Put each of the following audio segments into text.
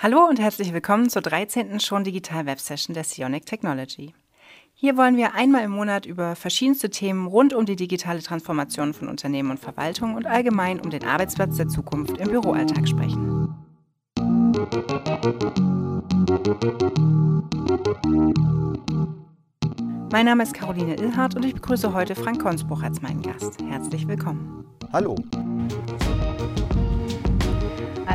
Hallo und herzlich willkommen zur 13. schon Digital Web Session der Sionic Technology. Hier wollen wir einmal im Monat über verschiedenste Themen rund um die digitale Transformation von Unternehmen und Verwaltung und allgemein um den Arbeitsplatz der Zukunft im Büroalltag sprechen. Mein Name ist Caroline Illhardt und ich begrüße heute Frank Konsbruch als meinen Gast. Herzlich willkommen. Hallo.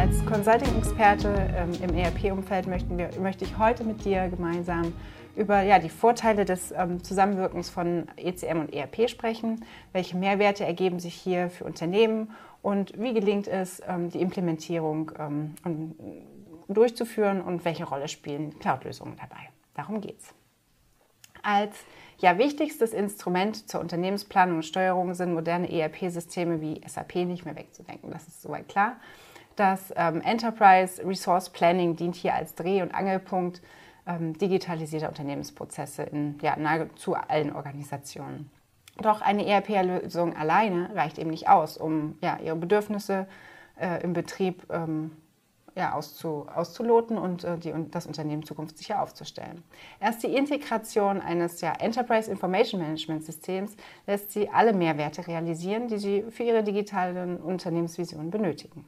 Als Consulting-Experte ähm, im ERP-Umfeld möchte ich heute mit dir gemeinsam über ja, die Vorteile des ähm, Zusammenwirkens von ECM und ERP sprechen. Welche Mehrwerte ergeben sich hier für Unternehmen und wie gelingt es, ähm, die Implementierung ähm, durchzuführen und welche Rolle spielen Cloud-Lösungen dabei? Darum geht es. Als ja, wichtigstes Instrument zur Unternehmensplanung und Steuerung sind moderne ERP-Systeme wie SAP nicht mehr wegzudenken. Das ist soweit klar. Das ähm, Enterprise Resource Planning dient hier als Dreh- und Angelpunkt ähm, digitalisierter Unternehmensprozesse in ja, nahezu allen Organisationen. Doch eine ERP-Lösung alleine reicht eben nicht aus, um ja, ihre Bedürfnisse äh, im Betrieb ähm, ja, auszu, auszuloten und äh, die, das Unternehmen zukunftssicher aufzustellen. Erst die Integration eines ja, Enterprise Information Management Systems lässt sie alle Mehrwerte realisieren, die sie für ihre digitalen Unternehmensvisionen benötigen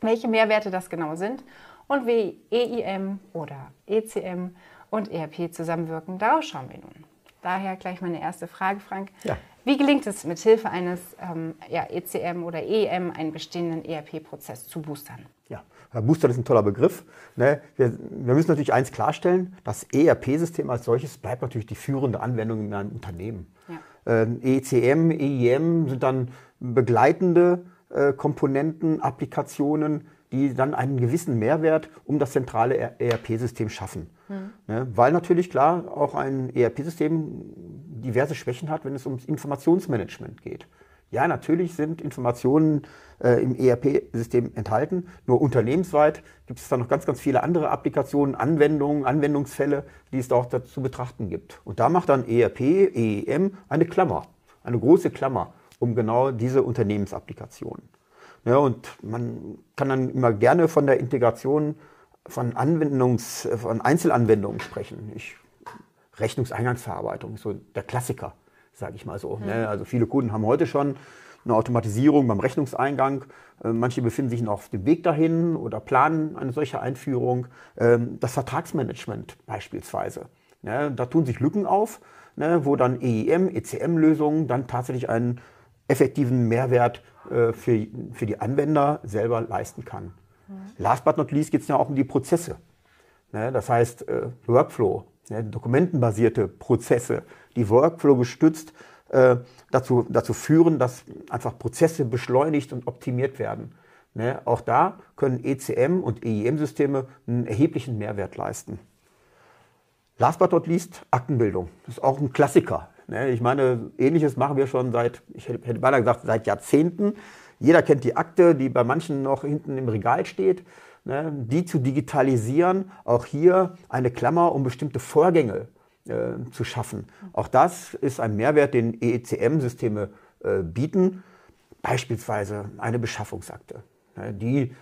welche Mehrwerte das genau sind und wie EIM oder ECM und ERP zusammenwirken. Darauf schauen wir nun. Daher gleich meine erste Frage, Frank. Ja. Wie gelingt es, mit Hilfe eines ähm, ja, ECM oder EIM einen bestehenden ERP-Prozess zu boostern? Ja, Booster ist ein toller Begriff. Ne? Wir, wir, müssen natürlich eins klarstellen: Das ERP-System als solches bleibt natürlich die führende Anwendung in einem Unternehmen. Ja. Ähm, ECM, EIM sind dann begleitende äh, Komponenten, Applikationen, die dann einen gewissen Mehrwert um das zentrale ERP-System schaffen. Mhm. Ne? Weil natürlich klar auch ein ERP-System diverse Schwächen hat, wenn es ums Informationsmanagement geht. Ja, natürlich sind Informationen äh, im ERP-System enthalten, nur unternehmensweit gibt es da noch ganz, ganz viele andere Applikationen, Anwendungen, Anwendungsfälle, die es auch dazu betrachten gibt. Und da macht dann ERP, EEM eine Klammer, eine große Klammer um genau diese Unternehmensapplikationen. Ja, und man kann dann immer gerne von der Integration von, Anwendungs-, von Einzelanwendungen sprechen. Ich, Rechnungseingangsverarbeitung ist so der Klassiker, sage ich mal so. Mhm. Also viele Kunden haben heute schon eine Automatisierung beim Rechnungseingang. Äh, manche befinden sich noch auf dem Weg dahin oder planen eine solche Einführung. Ähm, das Vertragsmanagement beispielsweise. da tun sich Lücken auf, ne, wo dann EIM, ECM-Lösungen dann tatsächlich einen effektiven Mehrwert äh, für, für die Anwender selber leisten kann. Mhm. Last but not least geht es ja auch um die Prozesse. Ne? Das heißt, äh, Workflow, ne? dokumentenbasierte Prozesse, die Workflow gestützt äh, dazu, dazu führen, dass einfach Prozesse beschleunigt und optimiert werden. Ne? Auch da können ECM und EIM-Systeme einen erheblichen Mehrwert leisten. Last but not least, Aktenbildung. Das ist auch ein Klassiker. Ne? Ich meine, ähnliches machen wir schon seit, ich hätte beinahe gesagt, seit Jahrzehnten. Jeder kennt die Akte, die bei manchen noch hinten im Regal steht. Ne? Die zu digitalisieren, auch hier eine Klammer, um bestimmte Vorgänge äh, zu schaffen. Auch das ist ein Mehrwert, den EECM-Systeme äh, bieten. Beispielsweise eine Beschaffungsakte, ne? die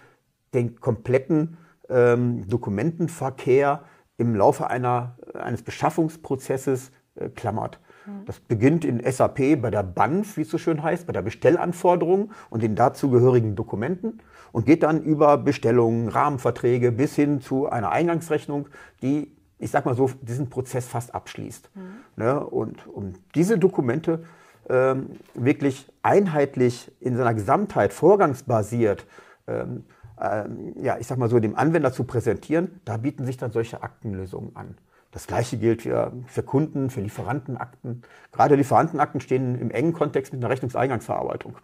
den kompletten ähm, Dokumentenverkehr im Laufe einer, eines Beschaffungsprozesses äh, klammert. Das beginnt in SAP bei der BANF, wie es so schön heißt, bei der Bestellanforderung und den dazugehörigen Dokumenten und geht dann über Bestellungen, Rahmenverträge bis hin zu einer Eingangsrechnung, die, ich sag mal so, diesen Prozess fast abschließt. Mhm. Ne? Und um diese Dokumente ähm, wirklich einheitlich in seiner Gesamtheit, vorgangsbasiert, ähm, ähm, ja, ich sag mal so, dem Anwender zu präsentieren, da bieten sich dann solche Aktenlösungen an. Das gleiche gilt für, für Kunden, für Lieferantenakten. Gerade Lieferantenakten stehen im engen Kontext mit einer Rechnungseingangsverarbeitung.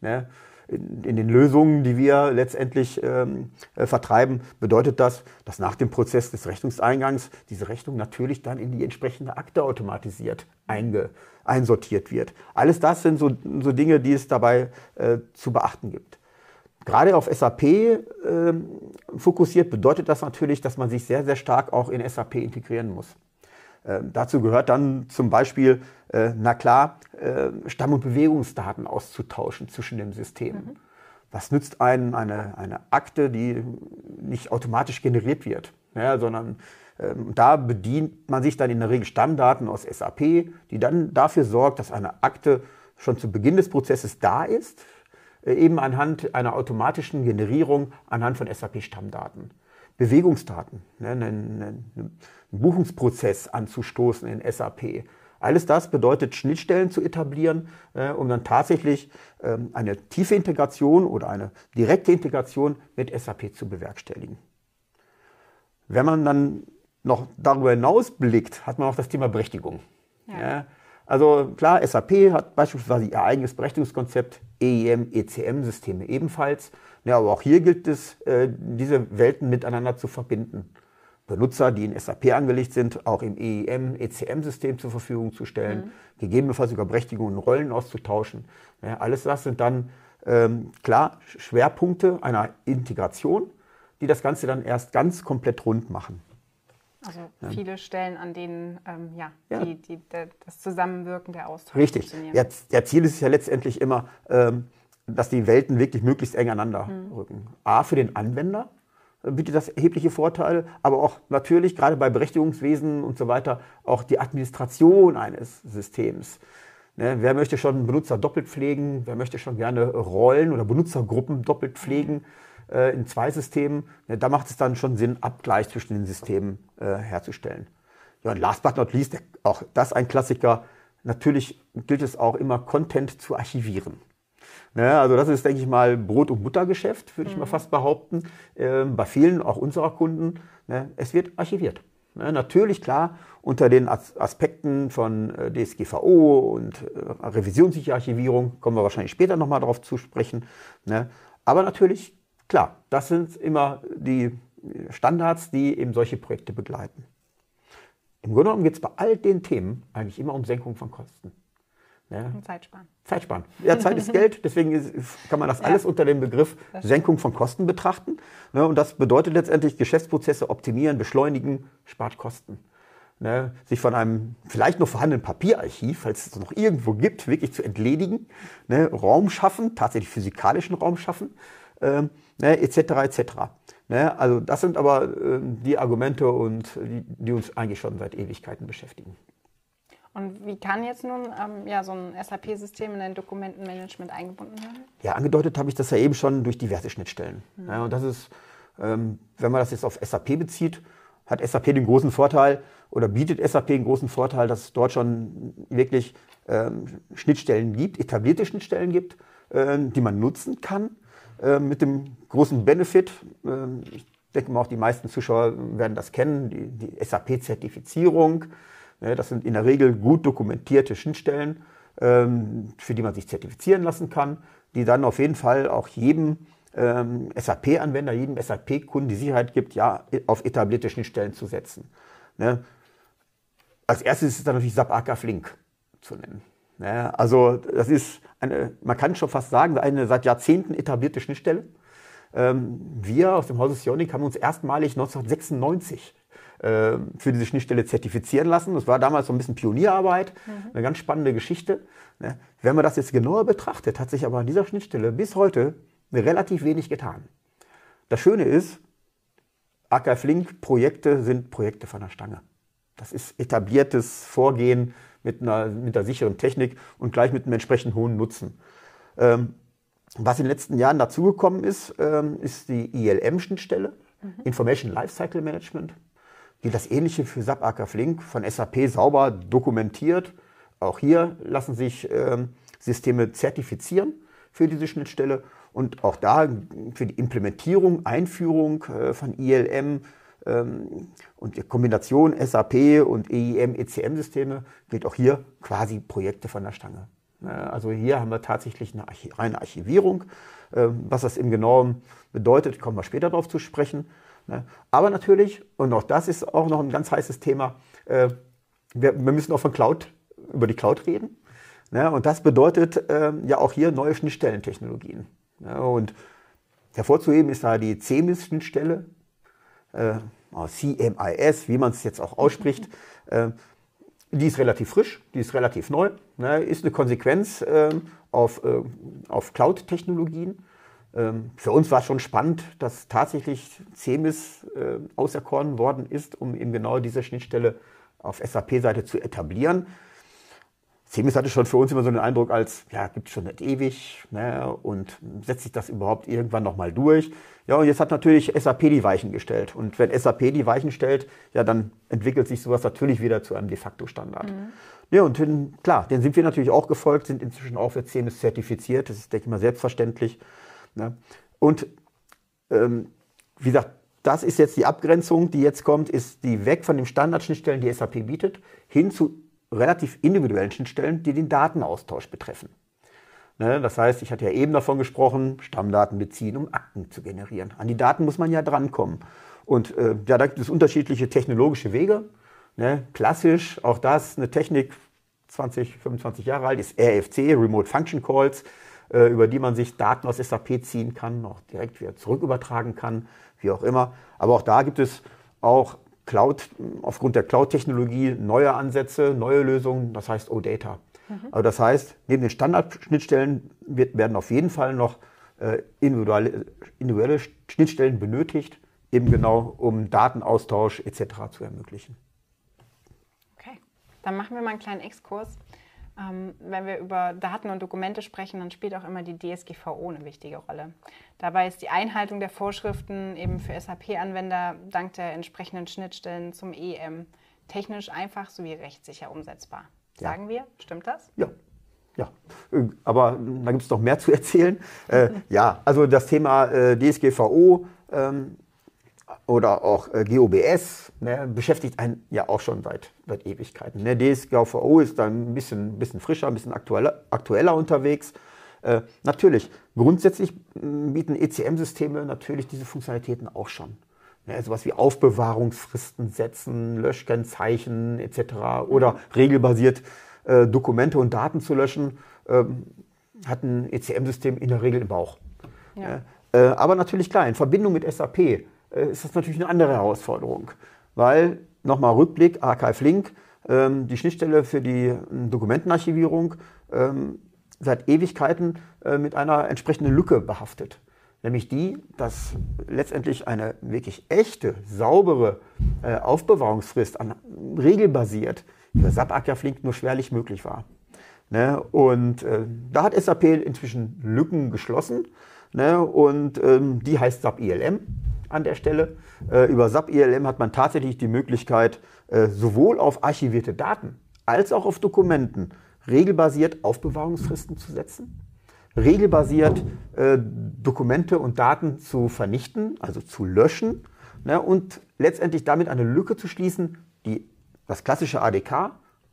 Ne? In, in, den Lösungen, die wir letztendlich ähm, äh, vertreiben, bedeutet das, dass nach dem Prozess des Rechnungseingangs diese Rechnung natürlich dann in die entsprechende Akte automatisiert einge, einsortiert wird. Alles das sind so, so Dinge, die es dabei äh, zu beachten gibt. Gerade auf SAP äh, fokussiert bedeutet das natürlich, dass man sich sehr, sehr stark auch in SAP integrieren muss. Äh, dazu gehört dann zum Beispiel, äh, na klar, äh, Stamm- und Bewegungsdaten auszutauschen zwischen dem System. Mhm. was nützt einen eine, eine Akte, die nicht automatisch generiert wird, ja, sondern ähm, da bedient man sich dann in der Regel Stammdaten aus SAP, die dann dafür sorgt, dass eine Akte schon zu Beginn des Prozesses da ist, eben anhand einer automatischen Generierung anhand von SAP-Stammdaten. Bewegungsdaten, ne, einen, einen Buchungsprozess anzustoßen in SAP. Alles das bedeutet, Schnittstellen zu etablieren, äh, um dann tatsächlich ähm, eine tiefe Integration oder eine direkte Integration mit SAP zu bewerkstelligen. Wenn man dann noch darüber hinaus blickt, hat man auch das Thema Berechtigung. Ja. Ja, also klar, SAP hat beispielsweise ihr eigenes Berechtigungskonzept, EIM, ECM-Systeme ebenfalls. Ja, aber auch hier gilt es, äh, diese Welten miteinander zu verbinden. Benutzer, die in SAP angelegt sind, auch im EIM, ECM-System zur Verfügung zu stellen, mhm. gegebenenfalls sogar Berechtigungen und Rollen auszutauschen. Ja, alles das sind dann ähm, klar Schwerpunkte einer Integration, die das Ganze dann erst ganz komplett rund machen. Also viele Stellen, an denen ähm, ja, ja. Die, die, der, das Zusammenwirken der Austausch Richtig. Ja, der Ziel ist ja letztendlich immer, ähm, dass die Welten wirklich möglichst eng aneinander mhm. rücken. A, für den Anwender äh, bietet das erhebliche Vorteile, aber auch natürlich gerade bei Berechtigungswesen und so weiter auch die Administration eines Systems. Ne, wer möchte schon Benutzer doppelt pflegen? Wer möchte schon gerne Rollen oder Benutzergruppen doppelt pflegen? Mhm äh, in zwei Systemen, ne, da macht es dann schon Sinn, Abgleich zwischen den Systemen äh, herzustellen. Ja, und last but not least, auch das ein Klassiker, natürlich gilt es auch immer, Content zu archivieren. Ne, also das ist, denke ich mal, Brot- und Buttergeschäft, würde mhm. ich mal mhm. fast behaupten, äh, bei vielen, auch unserer Kunden. Ne, es wird archiviert. Ne, natürlich, klar, unter den Aspekten von äh, DSGVO und äh, revisionssicher Archivierung kommen wir wahrscheinlich später nochmal darauf zu sprechen. Ne, aber natürlich Klar, das sind immer die Standards, die eben solche Projekte begleiten. Im Grunde genommen geht es bei all den Themen eigentlich immer um Senkung von Kosten. Ja. Und Zeitsparen. Zeitsparen. Ja, Zeit ist Geld, deswegen ist, kann man das alles unter dem Begriff Senkung von Kosten betrachten. Ne, und das bedeutet letztendlich Geschäftsprozesse optimieren, beschleunigen, spart Kosten. Ne, sich von einem vielleicht noch vorhandenen Papierarchiv, falls es noch irgendwo gibt, wirklich zu entledigen, ne, Raum schaffen, tatsächlich physikalischen Raum schaffen, ähm, ne, etc. etc. Ne, also das sind aber äh, die Argumente, und, die, die, uns eigentlich schon seit Ewigkeiten beschäftigen. Und wie kann jetzt nun ähm, ja, so ein SAP-System in ein Dokumentenmanagement eingebunden werden? Ja, angedeutet habe ich das ja eben schon durch diverse Schnittstellen. Mhm. Ja, und das ist, ähm, wenn man das jetzt auf SAP bezieht, hat SAP den großen Vorteil oder bietet SAP den großen Vorteil, dass es dort schon wirklich ähm, Schnittstellen gibt, etablierte Schnittstellen gibt, äh, die man nutzen kann äh, mit dem großen Benefit. Äh, ich denke mal, auch die meisten Zuschauer werden das kennen, die, die SAP-Zertifizierung. Das sind in der Regel gut dokumentierte Schnittstellen, ähm, für die man sich zertifizieren lassen kann, die dann auf jeden Fall auch jedem ähm, SAP-Anwender, jedem SAP-Kunden die Sicherheit gibt, ja, auf etablierte Schnittstellen zu setzen. Ne? Als erstes ist es dann natürlich SAP AK Flink zu nennen. Ja, also das ist eine, man kann schon fast sagen, eine seit Jahrzehnten etablierte Schnittstelle. Ähm, wir aus dem Hause Sionic haben uns erstmalig 1996 äh, für diese Schnittstelle zertifizieren lassen. Das war damals so ein bisschen Pionierarbeit, mhm. eine ganz spannende Geschichte. Ne? Wenn man das jetzt genauer betrachtet, hat sich aber an dieser Schnittstelle bis heute relativ wenig getan. Das Schöne ist, AK Flink Projekte sind Projekte von der Stange. Das ist etabliertes Vorgehen mit einer, mit einer sicheren Technik und gleich mit einem entsprechend hohen Nutzen. Ähm, was in den letzten Jahren dazugekommen ist, ähm, ist die ILM-Schnittstelle, mhm. Information Lifecycle Management, die das Ähnliche für SAP AK Flink von SAP sauber dokumentiert. Auch hier lassen sich ähm, Systeme zertifizieren für diese Schnittstelle und auch da für die Implementierung, Einführung äh, von ILM und die Kombination SAP und EIM, ECM-Systeme gilt auch hier quasi Projekte von der Stange. Also hier haben wir tatsächlich eine reine Archivierung. Ähm, was das im Genauen bedeutet, kommen wir später darauf zu sprechen. Aber natürlich, und auch das ist auch noch ein ganz heißes Thema, äh, wir müssen auch von Cloud, über die Cloud reden. Und das bedeutet ähm, ja auch hier neue Schnittstellentechnologien. Und hervorzuheben ist da die CEMIS-Schnittstelle, äh, CMIS, wie man es jetzt auch ausspricht, äh, die ist relativ frisch, die ist relativ neu, ne, ist eine Konsequenz äh, auf, auf Cloud-Technologien. ähm, für uns war es schon spannend, dass tatsächlich CEMIS äh, auserkoren worden ist, um eben genau diese Schnittstelle auf SAP-Seite zu etablieren. CEMIS hatte schon für uns immer so den Eindruck, als, ja, gibt es schon nicht ewig ne, und setzt sich das überhaupt irgendwann nochmal durch. Ja, und jetzt hat natürlich SAP die Weichen gestellt. Und wenn SAP die Weichen stellt, ja, dann entwickelt sich sowas natürlich wieder zu einem de facto Standard. Mhm. Ja, und den, klar, den sind wir natürlich auch gefolgt, sind inzwischen auch für CEMIS zertifiziert. Das ist, denke ich mal, selbstverständlich. Ne? Und ähm, wie gesagt, das ist jetzt die Abgrenzung, die jetzt kommt, ist die weg von den Standardschnittstellen, die SAP bietet, hin zu relativ individuellen Schnittstellen, die den Datenaustausch betreffen. Ne, das heißt, ich hatte ja eben davon gesprochen, Stammdaten beziehen, um Akten zu generieren. An die Daten muss man ja drankommen. Und äh, ja, da gibt es unterschiedliche technologische Wege. Ne, klassisch, auch das, eine Technik, 20, 25 Jahre alt, ist RFC, Remote Function Calls, äh, über die man sich Daten aus SAP ziehen kann, auch direkt wieder zurückübertragen kann, wie auch immer. Aber auch da gibt es auch Cloud, aufgrund der Cloud-Technologie neue Ansätze, neue Lösungen, das heißt OData. Mhm. Also das heißt, neben den Standardschnittstellen wird, werden auf jeden Fall noch äh, individuelle, individuelle Schnittstellen benötigt, eben genau um Datenaustausch etc. zu ermöglichen. Okay, dann machen wir mal einen kleinen Exkurs. Ähm, wenn wir über Daten und Dokumente sprechen, dann spielt auch immer die DSGVO eine wichtige Rolle. Dabei ist die Einhaltung der Vorschriften eben für SAP-Anwender dank der entsprechenden Schnittstellen zum EM technisch einfach sowie rechtssicher umsetzbar. Sagen ja. wir, stimmt das? Ja. Ja, aber da gibt es noch mehr zu erzählen. Äh, ja, also das Thema äh, DSGVO ähm, oder auch äh, GOBS ne, beschäftigt einen ja auch schon seit, seit Ewigkeiten. Ne, DSGVO ist dann ein bisschen, bisschen frischer, ein bisschen aktueller, aktueller unterwegs. Äh, natürlich, grundsätzlich bieten ECM-Systeme natürlich diese Funktionalitäten auch schon. Ne, sowas wie Aufbewahrungsfristen setzen, Löschkennzeichen etc. oder regelbasiert äh, Dokumente und Daten zu löschen, ähm, hat ein ECM-System in der Regel im Bauch. Ja. Äh, aber natürlich klar, in Verbindung mit SAP ist das natürlich eine andere Herausforderung. Weil, nochmal Rückblick, Archive Link, ähm, die Schnittstelle für die ähm, Dokumentenarchivierung ähm, seit Ewigkeiten äh, mit einer entsprechenden Lücke behaftet. Nämlich die, dass letztendlich eine wirklich echte, saubere äh, Aufbewahrungsfrist an, regelbasiert für SAP Archive Link nur schwerlich möglich war. Ne? Und äh, da hat SAP inzwischen Lücken geschlossen. Ne? Und ähm, die heißt SAP ILM an der Stelle. Äh, über SAP ILM hat man tatsächlich die Möglichkeit, äh, sowohl auf archivierte Daten als auch auf Dokumenten regelbasiert Aufbewahrungsfristen zu setzen, regelbasiert äh, Dokumente und Daten zu vernichten, also zu löschen ne, und letztendlich damit eine Lücke zu schließen, die das klassische ADK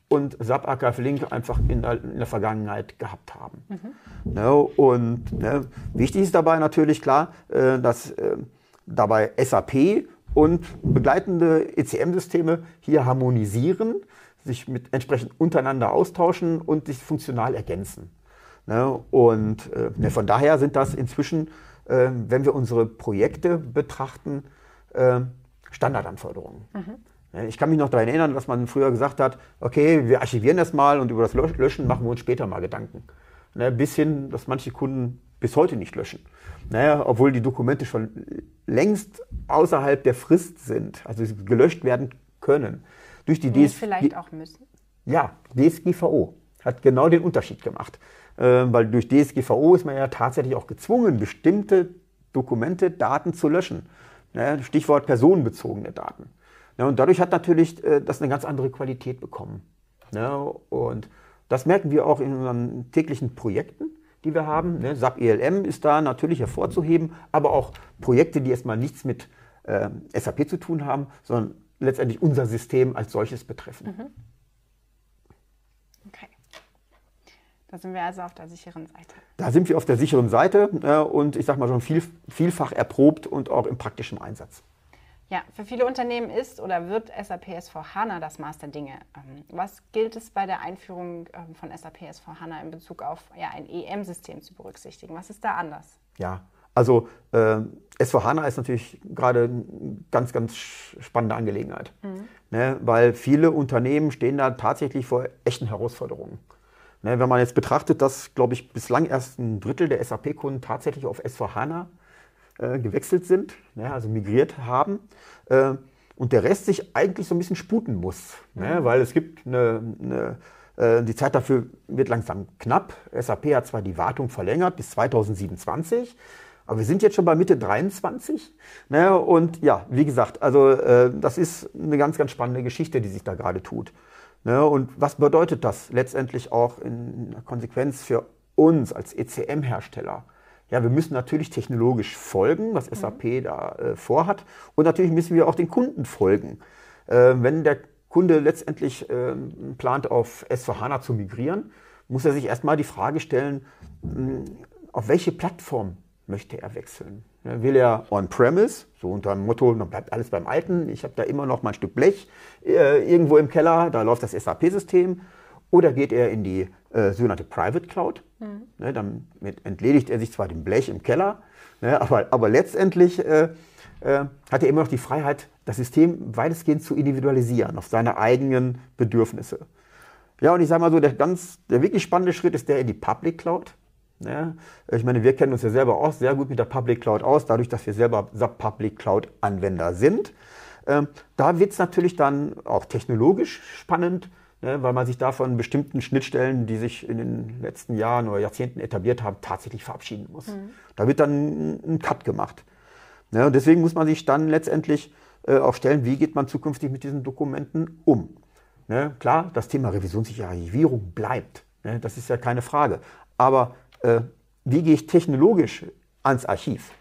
und SAP Archive Link einfach in der, in der Vergangenheit gehabt haben. Mhm. Ne, und ne, wichtig ist dabei natürlich klar, äh, dass äh, dabei SAP und begleitende ECM-Systeme hier harmonisieren, sich mit entsprechend untereinander austauschen und sich funktional ergänzen. Ne? Und äh, ne, von daher sind das inzwischen, äh, wenn wir unsere Projekte betrachten, äh, Standardanforderungen. Mhm. Ne, ich kann mich noch daran erinnern, dass man früher gesagt hat, okay, wir archivieren das mal und über das Löschen machen wir uns später mal Gedanken. Ne, bis hin, dass manche Kunden bis heute nicht löschen. Naja, obwohl die Dokumente schon längst außerhalb der Frist sind, also gelöscht werden können. Durch die DS vielleicht auch müssen. Ja, DSGVO hat genau den Unterschied gemacht. Äh, weil durch DSGVO ist man ja tatsächlich auch gezwungen, bestimmte Dokumente, Daten zu löschen. Ne? Stichwort personenbezogene Daten. Ja, und dadurch hat natürlich äh, das eine ganz andere Qualität bekommen. Ne? Und das merken wir auch in unseren täglichen Projekten die wir haben. Ne? SAP ELM ist da natürlich hervorzuheben, aber auch Projekte, die erstmal nichts mit äh, SAP zu tun haben, sondern letztendlich unser System als solches betreffen. Mhm. Okay. Da sind wir also auf der sicheren Seite. Da sind wir auf der sicheren Seite äh, und ich sage mal schon viel, vielfach erprobt und auch im praktischen Einsatz. Ja, für viele Unternehmen ist oder wird SAP S4HANA das Maß der Dinge. Ähm, was gilt es bei der Einführung ähm, von SAP S4HANA in Bezug auf ja, ein EM-System zu berücksichtigen? Was ist da anders? Ja, also äh, S4HANA ist natürlich gerade eine ganz, ganz spannende Angelegenheit, mhm. ne, weil viele Unternehmen stehen da tatsächlich vor echten Herausforderungen. Ne, wenn man jetzt betrachtet, dass, glaube ich, bislang erst ein Drittel der SAP-Kunden tatsächlich auf S4HANA äh, gewechselt sind, ne, also migriert haben, äh, und der Rest sich eigentlich so ein bisschen sputen muss, ne, mhm. weil es gibt eine, eine äh, die Zeit dafür wird langsam knapp. SAP hat zwar die Wartung verlängert bis 2027, aber wir sind jetzt schon bei Mitte 23. Ne? Und ja, wie gesagt, also äh, das ist eine ganz, ganz spannende Geschichte, die sich da gerade tut. Ne? Und was bedeutet das letztendlich auch in der Konsequenz für uns als ECM-Hersteller? Ja, wir müssen natürlich technologisch folgen, was SAP mhm. da äh, vorhat. Und natürlich müssen wir auch den Kunden folgen. Äh, wenn der Kunde letztendlich äh, plant, auf S4HANA zu migrieren, muss er sich erstmal die Frage stellen, mh, auf welche Plattform möchte er wechseln. Ja, will er on-premise, so unter dem Motto, dann bleibt alles beim Alten, ich habe da immer noch mein Stück Blech äh, irgendwo im Keller, da läuft das SAP-System. Oder geht er in die äh, sogenannte Private Cloud, mhm. Ne, dann entledigt er sich zwar dem Blech im Keller, ne, aber, aber letztendlich äh, äh, hat er immer noch die Freiheit, das System weitestgehend zu individualisieren auf seine eigenen Bedürfnisse. Ja, und ich sage mal so, der, ganz, der wirklich spannende Schritt ist der in die Public Cloud. Ja, ich meine, wir kennen uns ja selber auch sehr gut mit der Public Cloud aus, dadurch, dass wir selber Sub-Public Cloud-Anwender sind. Ähm, da wird es natürlich dann auch technologisch spannend, ne, weil man sich da von bestimmten Schnittstellen, die sich in den letzten Jahren oder Jahrzehnten etabliert haben, tatsächlich verabschieden muss. Mhm. Da wird dann ein Cut gemacht. Ne, und deswegen muss man sich dann letztendlich äh, auch stellen, wie geht man zukünftig mit diesen Dokumenten um. Ne, klar, das Thema revisionssichere Archivierung bleibt. Ne, das ist ja keine Frage. Aber äh, wie gehe ich technologisch ans Archiv?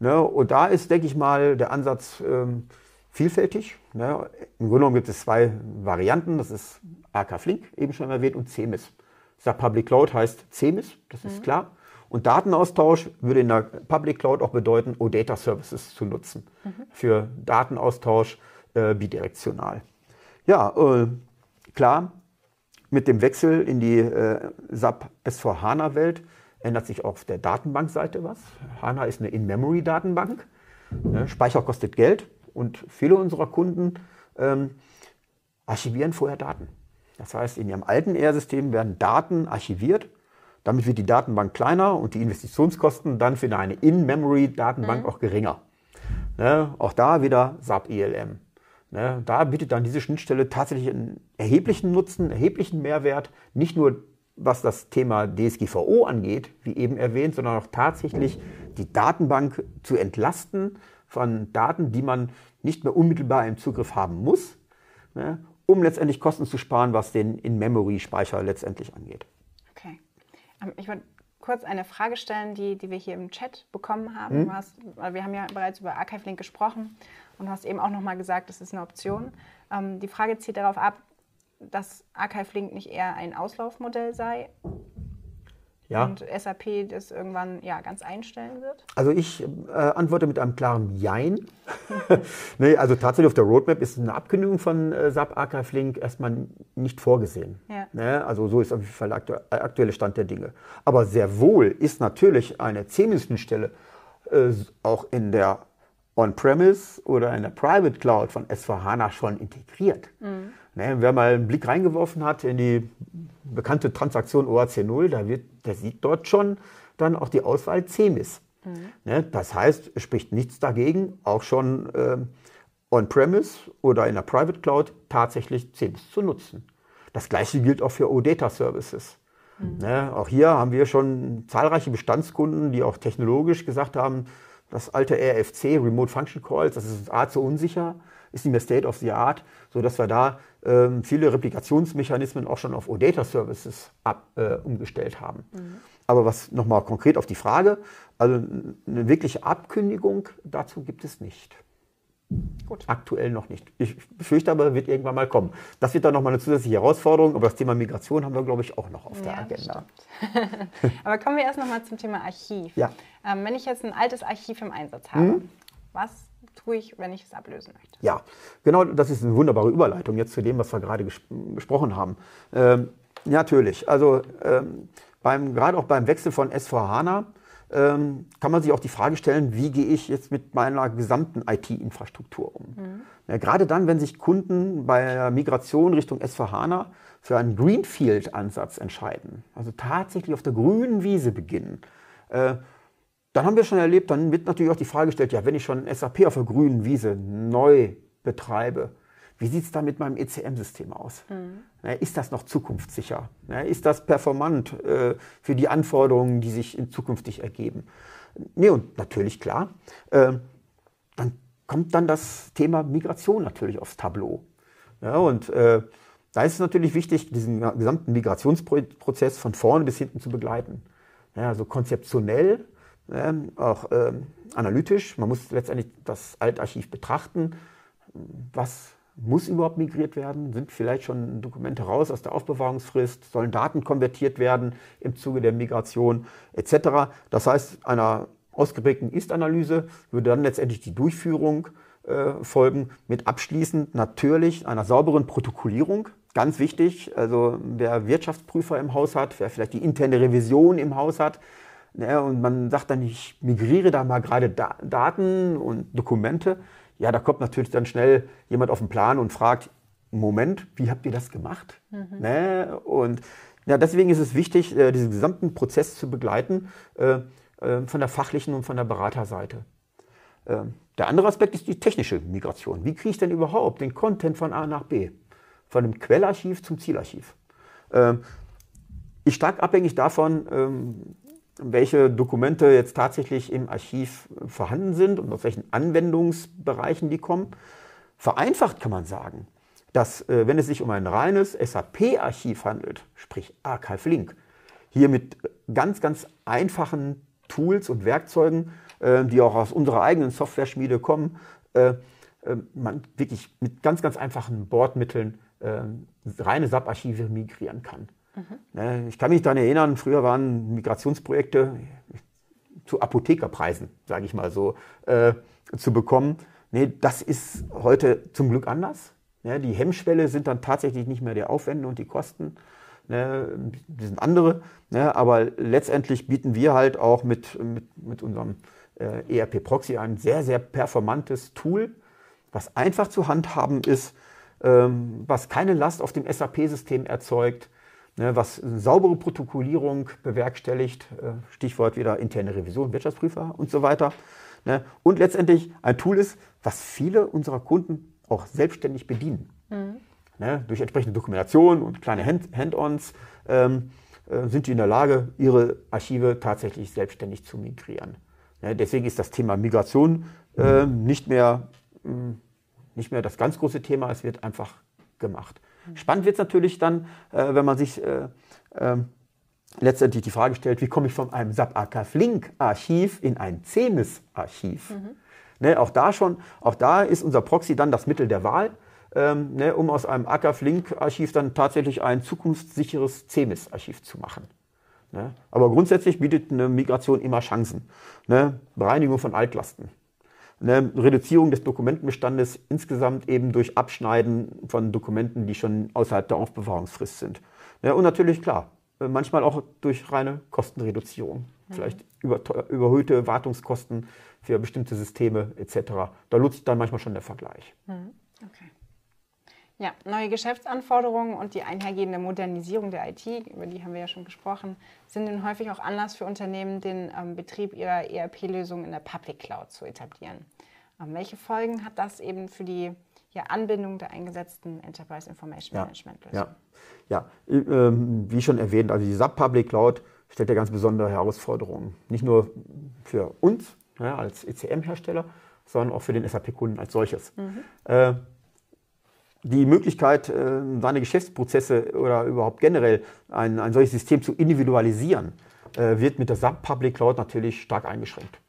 Ne? Und da ist, denke ich mal, der Ansatz ähm, vielfältig. Ne? Im Grunde genommen gibt es zwei Varianten. Das ist AK Flink, eben schon erwähnt, und CEMIS. SAP Public Cloud heißt CEMIS, das ist mhm. klar. Und Datenaustausch würde in der Public Cloud auch bedeuten, OData Services zu nutzen. Mhm. Für Datenaustausch äh, bidirektional. Ja, äh, klar, mit dem Wechsel in die äh, SAP S4HANA-Welt ändert sich auf der Datenbankseite was. HANA ist eine In-Memory-Datenbank. Ne? Speicher kostet Geld und viele unserer Kunden ähm, archivieren vorher Daten. Das heißt, in ihrem alten ER-System werden Daten archiviert. Damit wird die Datenbank kleiner und die Investitionskosten dann für eine In-Memory-Datenbank mhm. auch geringer. Ne? Auch da wieder SAP ELM. Ne? Da bietet dann diese Schnittstelle tatsächlich einen erheblichen Nutzen, erheblichen Mehrwert, nicht nur was das Thema DSGVO angeht, wie eben erwähnt, sondern auch tatsächlich die Datenbank zu entlasten von Daten, die man nicht mehr unmittelbar im Zugriff haben muss, ne, um letztendlich Kosten zu sparen, was den In-Memory-Speicher letztendlich angeht. Okay. Ähm, ich würde kurz eine Frage stellen, die, die wir hier im Chat bekommen haben. Hm? Hast, wir haben ja bereits über Archive Link gesprochen und du hast eben auch nochmal gesagt, das ist eine Option. Ähm, die Frage zieht darauf ab, dass Archive Link nicht eher ein Auslaufmodell sei ja. und SAP das irgendwann ja, ganz einstellen wird? Also ich äh, antworte mit einem klaren Jein. nee, also tatsächlich auf der Roadmap ist eine Abkündigung von äh, SAP Archive Link erstmal nicht vorgesehen. Ja. Ne? Also so ist auf jeden Fall der aktu aktuelle Stand der Dinge. Aber sehr wohl ist natürlich eine CMIS-Schnittstelle äh, auch in der On-Premise oder in der Private Cloud von S4HANA schon integriert. Mhm. Ne, wer mal einen Blick reingeworfen hat in die bekannte Transaktion OAC 0, da wird, der sieht dort schon dann auch die Auswahl CEMIS. Mhm. Ne, das heißt, es spricht nichts dagegen, auch schon äh, on-premise oder in der Private Cloud tatsächlich CEMIS zu nutzen. Das gleiche gilt auch für OData Services. Mhm. Ne, auch hier haben wir schon zahlreiche Bestandskunden, die auch technologisch gesagt haben, das alte RFC, Remote Function Calls, das ist A zu unsicher, ist nicht mehr State of the Art, sodass wir da ähm, viele Replikationsmechanismen auch schon auf OData Services ab, äh, umgestellt haben. Mhm. Aber was nochmal konkret auf die Frage, also eine wirkliche Abkündigung dazu gibt es nicht. Gut. Aktuell noch nicht. Ich befürchte aber, wird irgendwann mal kommen. Das wird dann nochmal eine zusätzliche Herausforderung, aber das Thema Migration haben wir, glaube ich, auch noch auf der Agenda. aber kommen wir erst nochmal zum Thema Archiv. Ja. Ähm, wenn ich jetzt ein altes Archiv im Einsatz habe, mhm. was tue ich, wenn ich es ablösen möchte? Ja, genau, das ist eine wunderbare Überleitung jetzt zu dem, was wir gerade ges gesprochen haben. Ähm, natürlich, also ähm, beim, gerade auch beim Wechsel von S4HANA ähm, kann man sich auch die Frage stellen, wie gehe ich jetzt mit meiner gesamten IT-Infrastruktur um? Mhm. Ja, gerade dann, wenn sich Kunden bei der Migration Richtung S4HANA für einen Greenfield-Ansatz entscheiden, also tatsächlich auf der grünen Wiese beginnen, äh, dann haben wir schon erlebt, dann wird natürlich auch die Frage gestellt, ja, wenn ich schon SAP auf der grünen Wiese neu betreibe, wie sieht es dann mit meinem ECM-System aus? Mhm. Ist das noch zukunftssicher? Ist das performant äh, für die Anforderungen, die sich in zukünftig ergeben? Nee, und natürlich klar, ähm, dann kommt dann das Thema Migration natürlich aufs Tableau. Ja, und äh, da ist es natürlich wichtig, diesen gesamten Migrationsprozess von vorne bis hinten zu begleiten. Ja, also konzeptionell, ja, auch äh, analytisch. Man muss letztendlich das Altarchiv betrachten. Was muss überhaupt migriert werden? Sind vielleicht schon Dokumente raus aus der Aufbewahrungsfrist? Sollen Daten konvertiert werden im Zuge der Migration etc.? Das heißt, einer ausgeprägten Ist-Analyse würde dann letztendlich die Durchführung äh, folgen, mit abschließend natürlich einer sauberen Protokollierung. Ganz wichtig, also wer Wirtschaftsprüfer im Haus hat, wer vielleicht die interne Revision im Haus hat, ja, und man sagt dann, ich migriere da mal gerade da Daten und Dokumente, ja, da kommt natürlich dann schnell jemand auf den Plan und fragt, Moment, wie habt ihr das gemacht? Mhm. Ne? Und ja, deswegen ist es wichtig, äh, diesen gesamten Prozess zu begleiten, äh, äh, von der fachlichen und von der Beraterseite. Äh, der andere Aspekt ist die technische Migration. Wie kriege ich denn überhaupt den Content von A nach B? Von dem Quellarchiv zum Zielarchiv. Ähm, ist stark abhängig davon, ähm, welche Dokumente jetzt tatsächlich im Archiv vorhanden sind und aus welchen Anwendungsbereichen die kommen. Vereinfacht kann man sagen, dass äh, wenn es sich um ein reines SAP-Archiv handelt, sprich Archive Link, hier mit ganz, ganz einfachen Tools und Werkzeugen, äh, die auch aus unserer eigenen Software-Schmiede kommen, äh, man wirklich mit ganz, ganz einfachen Bordmitteln reine SAP-Archive migrieren kann. Mhm. Ich kann mich daran erinnern, früher waren Migrationsprojekte zu Apothekerpreisen, sage ich mal so, äh, zu bekommen. Nee, das ist heute zum Glück anders. Ja, die Hemmschwelle sind dann tatsächlich nicht mehr die Aufwände und die Kosten. Ne, die sind andere. Ne, aber letztendlich bieten wir halt auch mit, mit, mit unserem äh, ERP Proxy ein sehr, sehr performantes Tool, was einfach zu handhaben ist, ähm, was keine Last auf dem SAP-System erzeugt, ne, was eine saubere Protokollierung bewerkstelligt, äh, Stichwort wieder interne Revision, Wirtschaftsprüfer und so weiter. Ne, und letztendlich ein Tool ist, was viele unserer Kunden auch selbstständig bedienen. Mhm. Ne, durch entsprechende Dokumentation und kleine Hand-ons ähm, äh, sind die in der Lage, ihre Archive tatsächlich selbstständig zu migrieren. Ne, deswegen ist das Thema Migration äh, nicht, mehr, mh, mm, nicht mehr das ganz große Thema, es wird einfach gemacht. Spannend wird es natürlich dann, äh, wenn man sich äh, äh, letztendlich die Frage stellt, wie komme ich von einem SAP Archive Link Archiv in ein CEMIS Archiv? Mhm. Ne, auch, da schon, auch da ist unser Proxy dann das Mittel der Wahl, ähm, ne, um aus einem Archive Link Archiv dann tatsächlich ein zukunftssicheres CEMIS Archiv zu machen. Ne? Aber grundsätzlich bietet eine Migration immer Chancen. Ne? Bereinigung von Altlasten eine Reduzierung des Dokumentenbestandes insgesamt eben durch Abschneiden von Dokumenten, die schon außerhalb der Aufbewahrungsfrist sind. Ja, und natürlich, klar, manchmal auch durch reine Kostenreduzierung. Mhm. Vielleicht über, überhöhte Wartungskosten für bestimmte Systeme etc. Da sich dann manchmal schon der Vergleich. Mhm. Okay. Ja, neue Geschäftsanforderungen und die einhergehende Modernisierung der IT, über die haben wir ja schon gesprochen, sind nun häufig auch Anlass für Unternehmen, den ähm, Betrieb ihrer ERP-Lösung in der Public Cloud zu etablieren. Ähm, welche Folgen hat das eben für die ja, Anbindung der eingesetzten Enterprise Information Management Lösung? Ja, ja. Äh, wie schon erwähnt, also die SAP Public Cloud stellt ja ganz besondere Herausforderungen. Nicht nur für uns ja, als ECM-Hersteller, sondern auch für den SAP-Kunden als solches. Mhm. Äh, die Möglichkeit, äh, seine Geschäftsprozesse oder überhaupt generell ein, ein solches System zu individualisieren, äh, wird mit der SAP Public Cloud natürlich stark eingeschränkt.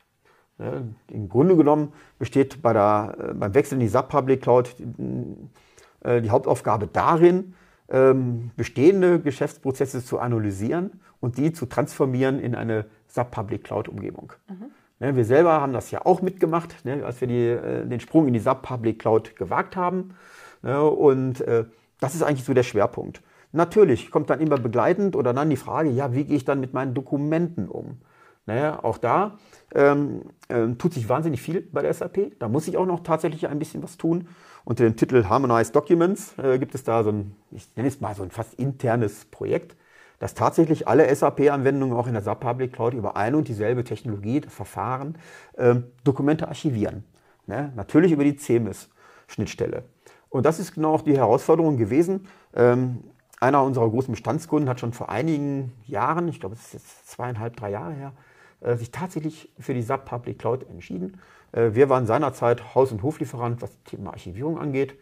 Im Grunde genommen besteht bei der, äh, beim Wechsel in die SAP Public Cloud die Hauptaufgabe darin, ähm, bestehende Geschäftsprozesse zu analysieren und die zu transformieren in eine SAP Public Cloud Umgebung. Mhm. Wir selber haben das ja auch mitgemacht, ne, als wir die, den Sprung in die SAP Public Cloud gewagt haben. Ja, und äh, das ist eigentlich so der Schwerpunkt. Natürlich kommt dann immer begleitend oder dann die Frage, ja, wie gehe ich dann mit meinen Dokumenten um? Naja, auch da ähm, ähm, tut sich wahnsinnig viel bei der SAP. Da muss ich auch noch tatsächlich ein bisschen was tun. Unter dem Titel Harmonized Documents äh, gibt es da so ein, ich nenne es mal so ein fast internes Projekt, das tatsächlich alle SAP-Anwendungen auch in der SAP Public Cloud über eine und dieselbe Technologie, das Verfahren, ähm, Dokumente archivieren. Ne? Natürlich über die CMIS-Schnittstelle. Und das ist genau auch die Herausforderung gewesen. Ähm, einer unserer großen Bestandskunden hat schon vor einigen Jahren, ich glaube, es ist jetzt zweieinhalb, drei Jahre her, äh, sich tatsächlich für die SAP Public Cloud entschieden. Äh, wir waren seinerzeit Haus- und Hoflieferant, was das Thema Archivierung angeht.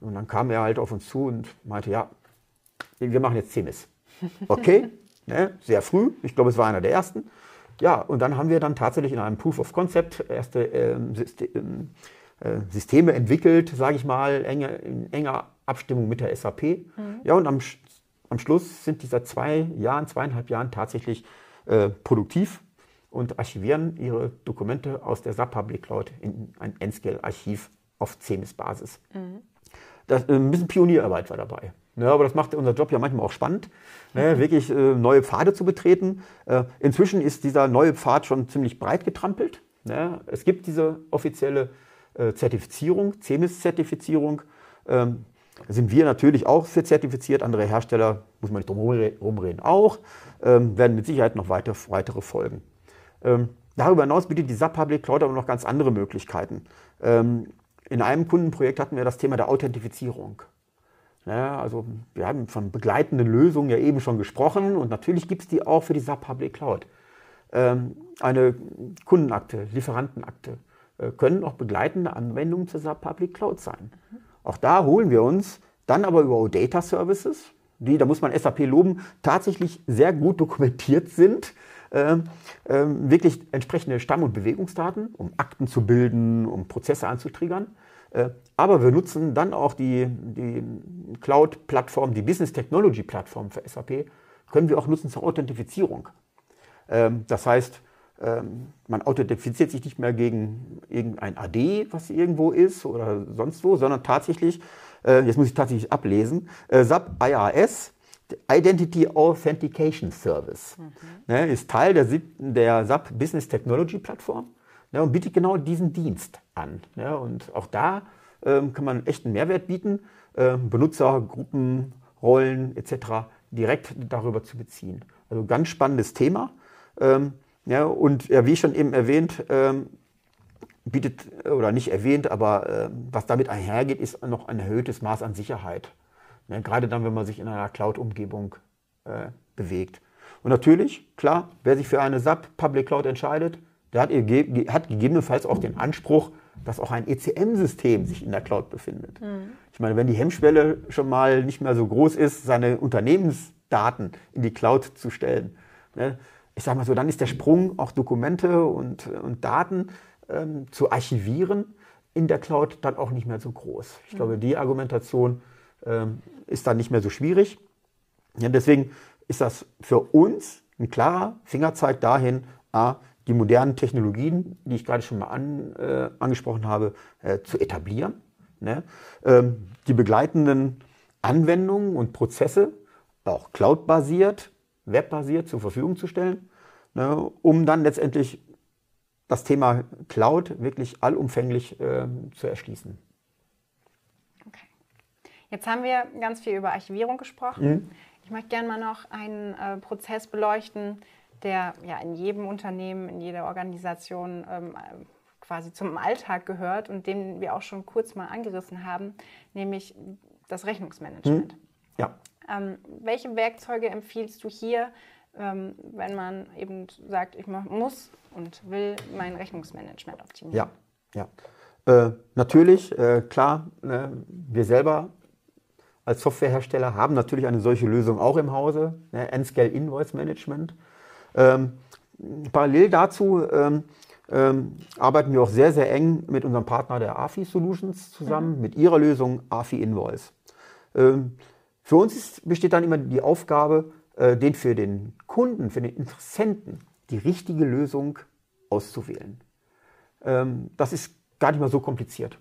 Und dann kam er halt auf uns zu und meinte, ja, wir machen jetzt CMIS. Okay, ne, sehr früh, ich glaube, es war einer der ersten. Ja, und dann haben wir dann tatsächlich in einem Proof of Concept erste ähm, System, äh, Systeme entwickelt, sage ich mal, enge, in enger Abstimmung mit der SAP. Mhm. Ja, und am, am Schluss sind die seit zwei Jahren, zweieinhalb Jahren tatsächlich äh, produktiv und archivieren ihre Dokumente aus der SAP Public Cloud in ein N-Scale-Archiv auf CMIS-Basis. Mhm. äh, ein bisschen Pionierarbeit war dabei. Ja, aber das macht unser Job ja manchmal auch spannend, ne, mhm. wirklich äh, neue Pfade zu betreten. Äh, inzwischen ist dieser neue Pfad schon ziemlich breit getrampelt. Ne. Es gibt diese offizielle äh, Zertifizierung, CMIS-Zertifizierung. Ähm, sind wir natürlich auch für zertifiziert. Andere Hersteller, muss man nicht drum rumreden, auch. Ähm, werden mit Sicherheit noch weiter, weitere folgen. Ähm, darüber hinaus bietet die SAP Public Cloud aber noch ganz andere Möglichkeiten. Ähm, in einem Kundenprojekt hatten wir das Thema der Authentifizierung. Ja, also wir haben von begleitenden Lösungen ja eben schon gesprochen und natürlich gibt es die auch für die SAP Public Cloud. Ähm, eine Kundenakte, Lieferantenakte können auch begleitende Anwendungen zur SAP Public Cloud sein. Auch da holen wir uns dann aber über OData Services, die, da muss man SAP loben, tatsächlich sehr gut dokumentiert sind äh, äh, wirklich entsprechende Stamm- und Bewegungsdaten, um Akten zu bilden, um Prozesse anzutriggern. Äh, aber wir nutzen dann auch die, die Cloud-Plattform, die Business Technology-Plattform für SAP, können wir auch nutzen zur Authentifizierung. Ähm, das heißt, ähm, man authentifiziert sich nicht mehr gegen irgendein AD, was irgendwo ist oder sonst wo, sondern tatsächlich, äh, jetzt muss ich tatsächlich ablesen, äh, SAP IAS Identity Authentication Service. Mhm. Ne, ist Teil der, der SAP Business Technology Plattform ne, und bietet genau diesen Dienst an. Ne, und auch da ähm, kann man echt einen Mehrwert bieten, äh, Benutzer, Gruppen, Rollen etc. direkt darüber zu beziehen. Also ganz spannendes Thema. Ja, und ja, wie schon eben erwähnt, ähm, bietet, oder nicht erwähnt, aber äh, was damit einhergeht, ist noch ein erhöhtes Maß an Sicherheit. Ne, gerade dann, wenn man sich in einer Cloud-Umgebung äh, bewegt. Und natürlich, klar, wer sich für eine SAP Public Cloud entscheidet, der hat, hat gegebenenfalls auch den Anspruch, dass auch ein ECM-System sich in der Cloud befindet. Mhm. Ich meine, wenn die Hemmschwelle schon mal nicht mehr so groß ist, seine Unternehmensdaten in die Cloud zu stellen, ne, ich sage mal so, dann ist der Sprung, auch Dokumente und, und Daten ähm, zu archivieren in der Cloud dann auch nicht mehr so groß. Ich mhm. glaube, die Argumentation ähm, ist dann nicht mehr so schwierig. Ja, deswegen ist das für uns ein klarer Fingerzeig dahin, A, die modernen Technologien, die ich gerade schon mal an, äh, angesprochen habe, äh, zu etablieren. Ne? Ähm, die begleitenden Anwendungen und Prozesse, auch cloud-basiert, webbasiert zur Verfügung zu stellen, ne? um dann letztendlich das Thema Cloud wirklich allumfänglich äh, zu erschließen. Jetzt haben wir ganz viel über Archivierung gesprochen. Mhm. Ich möchte gerne mal noch einen äh, Prozess beleuchten, der ja in jedem Unternehmen, in jeder Organisation ähm, quasi zum Alltag gehört und den wir auch schon kurz mal angerissen haben, nämlich das Rechnungsmanagement. Mhm. Ähm, welche Werkzeuge empfiehlst du hier, ähm, wenn man eben sagt, ich muss und will mein Rechnungsmanagement optimieren? Ja, ja. Äh, natürlich, äh, klar, äh, wir selber als Softwarehersteller haben natürlich eine solche Lösung auch im Hause, ne, N-Scale Invoice Management. Ähm, parallel dazu ähm, ähm, arbeiten wir auch sehr, sehr eng mit unserem Partner der AFI Solutions zusammen, mhm. mit ihrer Lösung AFI Invoice. Ähm, für uns ist, besteht dann immer die Aufgabe, äh, den für den Kunden, für den Interessenten die richtige Lösung auszuwählen. Ähm, das ist gar nicht mal so kompliziert.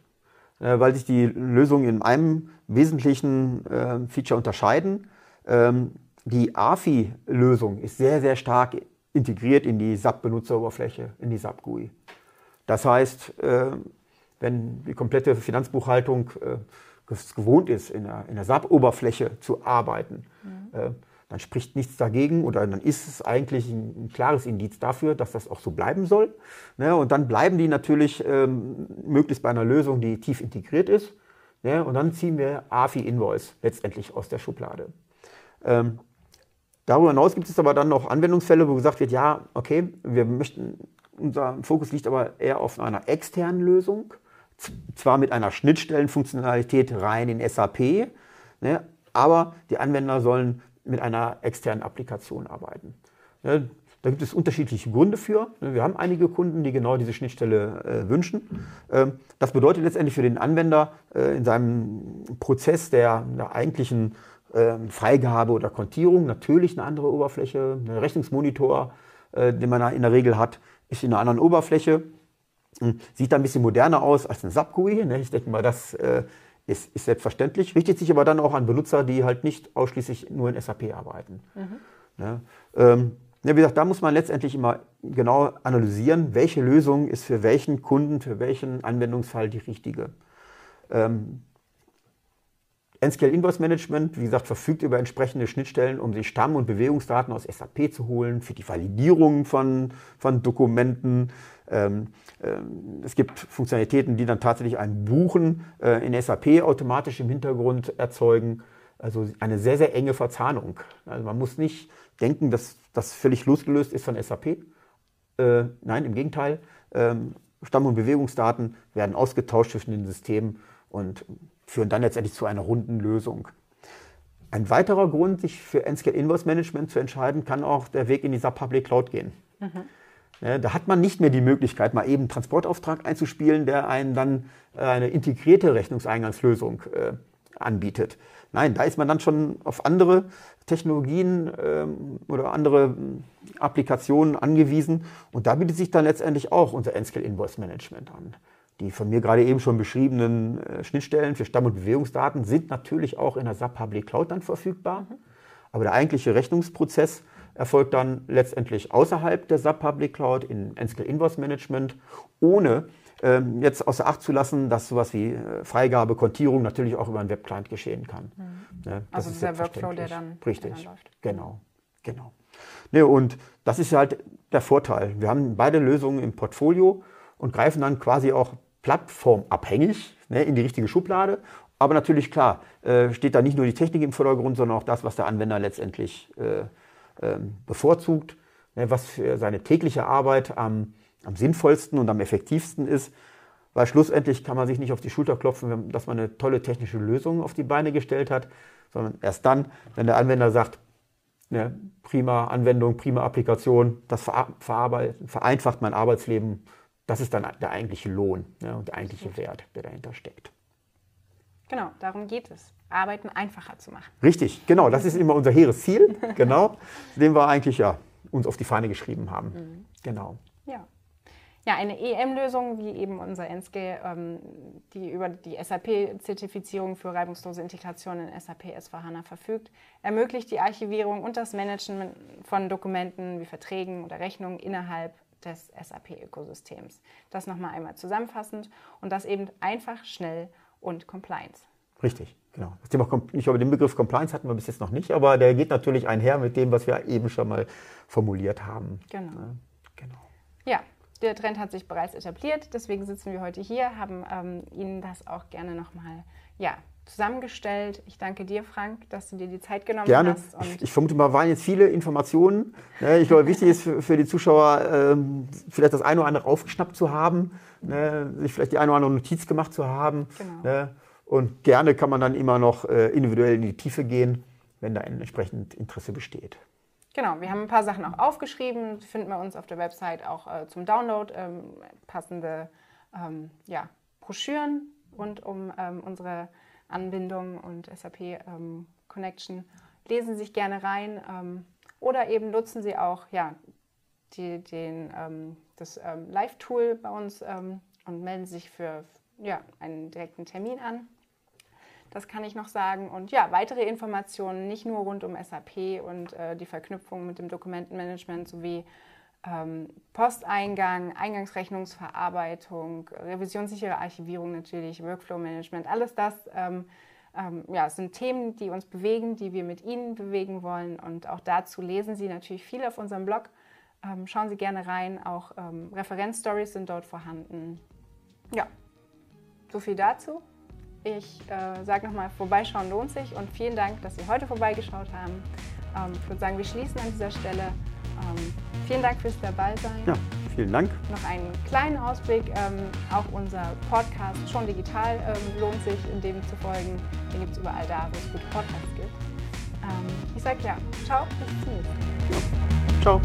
Äh, weil sich die Lösungen in einem wesentlichen äh, Feature unterscheiden. Ähm, die AFI-Lösung ist sehr, sehr stark integriert in die SAP-Benutzeroberfläche, in die SAP-GUI. Das heißt, äh, wenn die komplette Finanzbuchhaltung äh, gewohnt ist, in der, in der SAP-Oberfläche zu arbeiten, mhm. Äh, dann spricht nichts dagegen oder dann ist es eigentlich ein, ein klares Indiz dafür, dass das auch so bleiben soll. Ne? Und dann bleiben die natürlich ähm, möglichst bei einer Lösung, die tief integriert ist. Ne? Und dann ziehen wir AFI Invoice letztendlich aus der Schublade. Ähm, darüber hinaus gibt es aber dann noch Anwendungsfälle, wo gesagt wird, ja, okay, wir möchten, unser Fokus liegt aber eher auf einer externen Lösung, zwar mit einer Schnittstellenfunktionalität rein in SAP, ne? aber die Anwender sollen mit einer externen Applikation arbeiten. Ja, da gibt es unterschiedliche Gründe für. Wir haben einige Kunden, die genau diese Schnittstelle äh, wünschen. Ähm, das bedeutet letztendlich für den Anwender äh, in seinem Prozess der, der eigentlichen äh, Freigabe oder Kontierung natürlich eine andere Oberfläche. Ein Rechnungsmonitor, äh, den man in der Regel hat, ist in einer anderen Oberfläche. Sieht da ein bisschen moderner aus als ein SAP-GUI. Ne? Ich denke mal, das äh, ist, ist, selbstverständlich, richtet sich aber dann auch an Benutzer, die halt nicht ausschließlich nur in SAP arbeiten. Mhm. Ja, ähm, ja, wie gesagt, da muss man letztendlich immer genau analysieren, welche Lösung ist für welchen Kunden, für welchen Anwendungsfall die richtige. Ähm, NScale Invoice Management, wie gesagt, verfügt über entsprechende Schnittstellen, um die Stamm- und Bewegungsdaten aus SAP zu holen, für die Validierung von, von Dokumenten. Ähm, ähm, es gibt Funktionalitäten, die dann tatsächlich ein Buchen äh, in SAP automatisch im Hintergrund erzeugen. Also eine sehr, sehr enge Verzahnung. Also man muss nicht denken, dass das völlig losgelöst ist von SAP. Äh, nein, im Gegenteil. Ähm, Stamm- und Bewegungsdaten werden ausgetauscht zwischen den Systemen und führen dann letztendlich zu einer runden Lösung. Ein weiterer Grund, sich für Nscale Invoice Management zu entscheiden, kann auch der Weg in die SAP Public Cloud gehen. Mhm. Da hat man nicht mehr die Möglichkeit, mal eben einen Transportauftrag einzuspielen, der einen dann äh, eine integrierte Rechnungseingangslösung äh, anbietet. Nein, da ist man dann schon auf andere Technologien ähm, oder andere ähm, Applikationen angewiesen. Und da bietet sich dann letztendlich auch unser Nscale Invoice Management an. Die von mir gerade eben schon beschriebenen äh, Schnittstellen für Stamm- und Bewegungsdaten sind natürlich auch in der SAP Public Cloud dann verfügbar. Mhm. Aber der eigentliche Rechnungsprozess erfolgt dann letztendlich außerhalb der SAP Public Cloud in Nscale Invoice Management, ohne ähm, jetzt außer Acht zu lassen, dass sowas wie äh, Freigabe, Kontierung natürlich auch über einen Webclient geschehen kann. Mhm. Ne, also dieser Workflow, der dann, Richtig, der dann läuft. Genau, genau. Ne, und das ist halt der Vorteil. Wir haben beide Lösungen im Portfolio und greifen dann quasi auch plattformabhängig ne, in die richtige Schublade. Aber natürlich klar, äh, steht da nicht nur die Technik im Vordergrund, sondern auch das, was der Anwender letztendlich äh, äh, bevorzugt, ne, was für seine tägliche Arbeit am, am sinnvollsten und am effektivsten ist. Weil schlussendlich kann man sich nicht auf die Schulter klopfen, dass man eine tolle technische Lösung auf die Beine gestellt hat, sondern erst dann, wenn der Anwender sagt, ne, prima Anwendung, prima Applikation, das vereinfacht mein Arbeitsleben das ist dann der eigentliche Lohn ja, und der eigentliche Wert, der dahinter steckt. Genau, darum geht es. Arbeiten einfacher zu machen. Richtig, genau. Das ist immer unser hehres Ziel, genau, dem wir eigentlich ja uns auf die Fahne geschrieben haben. Mhm. Genau. Ja. Ja, eine EM-Lösung, wie eben unser NSG, ähm, die über die SAP-Zertifizierung für reibungslose Integration in SAP S4HANA verfügt, ermöglicht die Archivierung und das Management von Dokumenten wie Verträgen oder Rechnungen innerhalb des SAP-Ökosystems. Das nochmal einmal zusammenfassend und das eben einfach, schnell und Compliance. Richtig, genau. Das Thema, ich glaube, den Begriff Compliance hatten wir bis jetzt noch nicht, aber der geht natürlich einher mit dem, was wir eben schon mal formuliert haben. Genau. Ja, genau. ja der Trend hat sich bereits etabliert, deswegen sitzen wir heute hier, haben ähm, Ihnen das auch gerne nochmal ja, zusammengestellt. Ich danke dir, Frank, dass du dir die Zeit genommen Gerne. hast. Gerne. Ich, ich, vermute mal, waren jetzt viele Informationen. Ich glaube, wichtig ist für, für die Zuschauer, ähm, vielleicht das eine oder andere aufgeschnappt zu haben, ne, sich vielleicht die eine oder andere Notiz gemacht zu haben. Genau. Ne, und gerne kann man dann immer noch äh, individuell in die Tiefe gehen, wenn da entsprechend Interesse besteht. Genau, wir haben ein paar Sachen auch aufgeschrieben, finden wir uns auf der Website auch äh, zum Download, ähm, passende ähm, ja, Broschüren rund um ähm, unsere Anbindung und SAP ähm, Connection. Lesen Sie sich gerne rein ähm, oder eben nutzen Sie auch ja, die, den, ähm, das Live-Tool bei uns und melden sich für ja, einen direkten Termin an. Das kann ich noch sagen. Und ja, weitere Informationen, nicht nur rund um SAP und äh, die Verknüpfung mit dem Dokumentenmanagement sowie Posteingang, Eingangsrechnungsverarbeitung, revisionssichere Archivierung natürlich, Workflow-Management, alles das ähm, ähm, ja, sind Themen, die uns bewegen, die wir mit Ihnen bewegen wollen. Und auch dazu lesen Sie natürlich viel auf unserem Blog. Ähm, schauen Sie gerne rein, auch ähm, Referenzstories sind dort vorhanden. Ja, so viel dazu. Ich äh, sage nochmal, vorbeischauen lohnt sich und vielen Dank, dass Sie heute vorbeigeschaut haben. Ähm, ich würde sagen, wir schließen an dieser Stelle. Ähm, vielen Dank fürs Dabeisein. Ja, vielen Dank. Noch einen kleinen Ausblick. Ähm, auch unser Podcast schon digital ähm, lohnt sich, in dem zu folgen. Den gibt es überall da, wo es gute Podcasts gibt. Ähm, ich sage ja, ciao, bis zum nächsten Mal. Ciao.